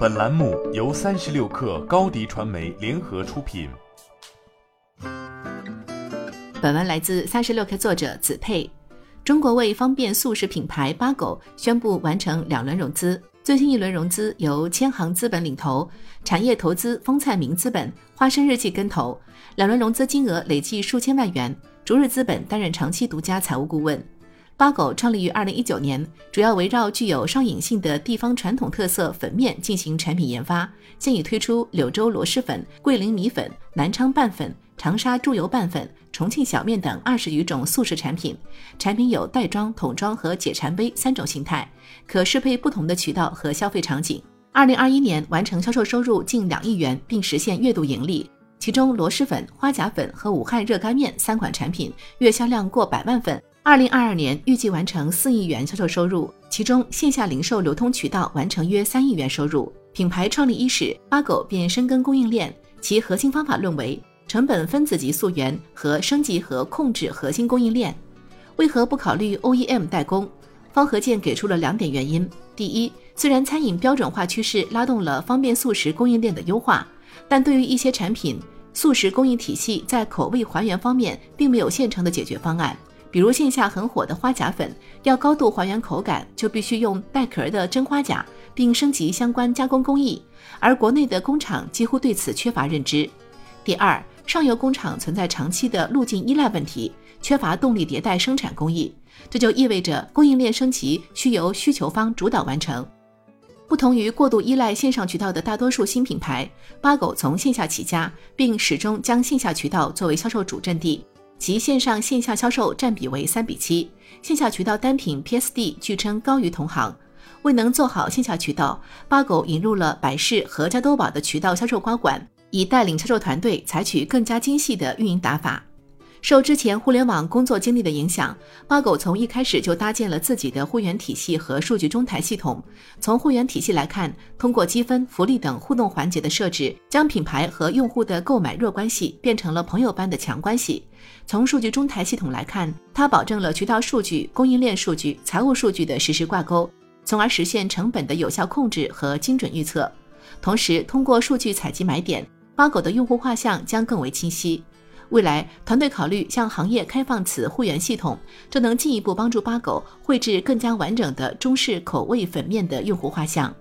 本栏目由三十六氪高低传媒联合出品。本文来自三十六氪作者子佩。中国味方便速食品牌八狗宣布完成两轮融资，最新一轮融资由千行资本领投，产业投资风灿明资本、花生日记跟投，两轮融资金额累计数千万元。逐日资本担任长期独家财务顾问。八狗创立于二零一九年，主要围绕具有上瘾性的地方传统特色粉面进行产品研发，现已推出柳州螺蛳粉、桂林米粉、南昌拌粉、长沙猪油拌粉、重庆小面等二十余种速食产品。产品有袋装、桶装和解馋杯三种形态，可适配不同的渠道和消费场景。二零二一年完成销售收入近两亿元，并实现月度盈利。其中，螺蛳粉、花甲粉和武汉热干面三款产品月销量过百万份。二零二二年预计完成四亿元销售收入，其中线下零售流通渠道完成约三亿元收入。品牌创立伊始，八狗便深耕供应链，其核心方法论为成本分子级溯源和升级和控制核心供应链。为何不考虑 OEM 代工？方和建给出了两点原因：第一，虽然餐饮标准化趋势拉动了方便速食供应链的优化，但对于一些产品，速食供应体系在口味还原方面并没有现成的解决方案。比如线下很火的花甲粉，要高度还原口感，就必须用带壳的真花甲，并升级相关加工工艺。而国内的工厂几乎对此缺乏认知。第二，上游工厂存在长期的路径依赖问题，缺乏动力迭代生产工艺，这就意味着供应链升级需由需求方主导完成。不同于过度依赖线上渠道的大多数新品牌，八狗从线下起家，并始终将线下渠道作为销售主阵地。其线上线下销售占比为三比七，线下渠道单品 PSD 据称高于同行。未能做好线下渠道，八狗引入了百事和加多宝的渠道销售高管，以带领销售团队采取更加精细的运营打法。受之前互联网工作经历的影响，八狗从一开始就搭建了自己的会员体系和数据中台系统。从会员体系来看，通过积分、福利等互动环节的设置，将品牌和用户的购买弱关系变成了朋友般的强关系。从数据中台系统来看，它保证了渠道数据、供应链数据、财务数据的实时挂钩，从而实现成本的有效控制和精准预测。同时，通过数据采集买点，八狗的用户画像将更为清晰。未来，团队考虑向行业开放此会员系统，这能进一步帮助八狗绘制更加完整的中式口味粉面的用户画像。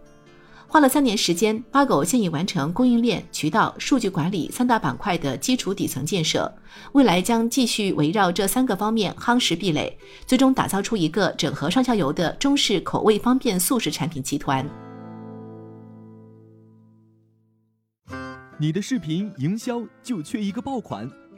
花了三年时间，八狗现已完成供应链、渠道、数据管理三大板块的基础底层建设，未来将继续围绕这三个方面夯实壁垒，最终打造出一个整合上下游的中式口味方便速食产品集团。你的视频营销就缺一个爆款。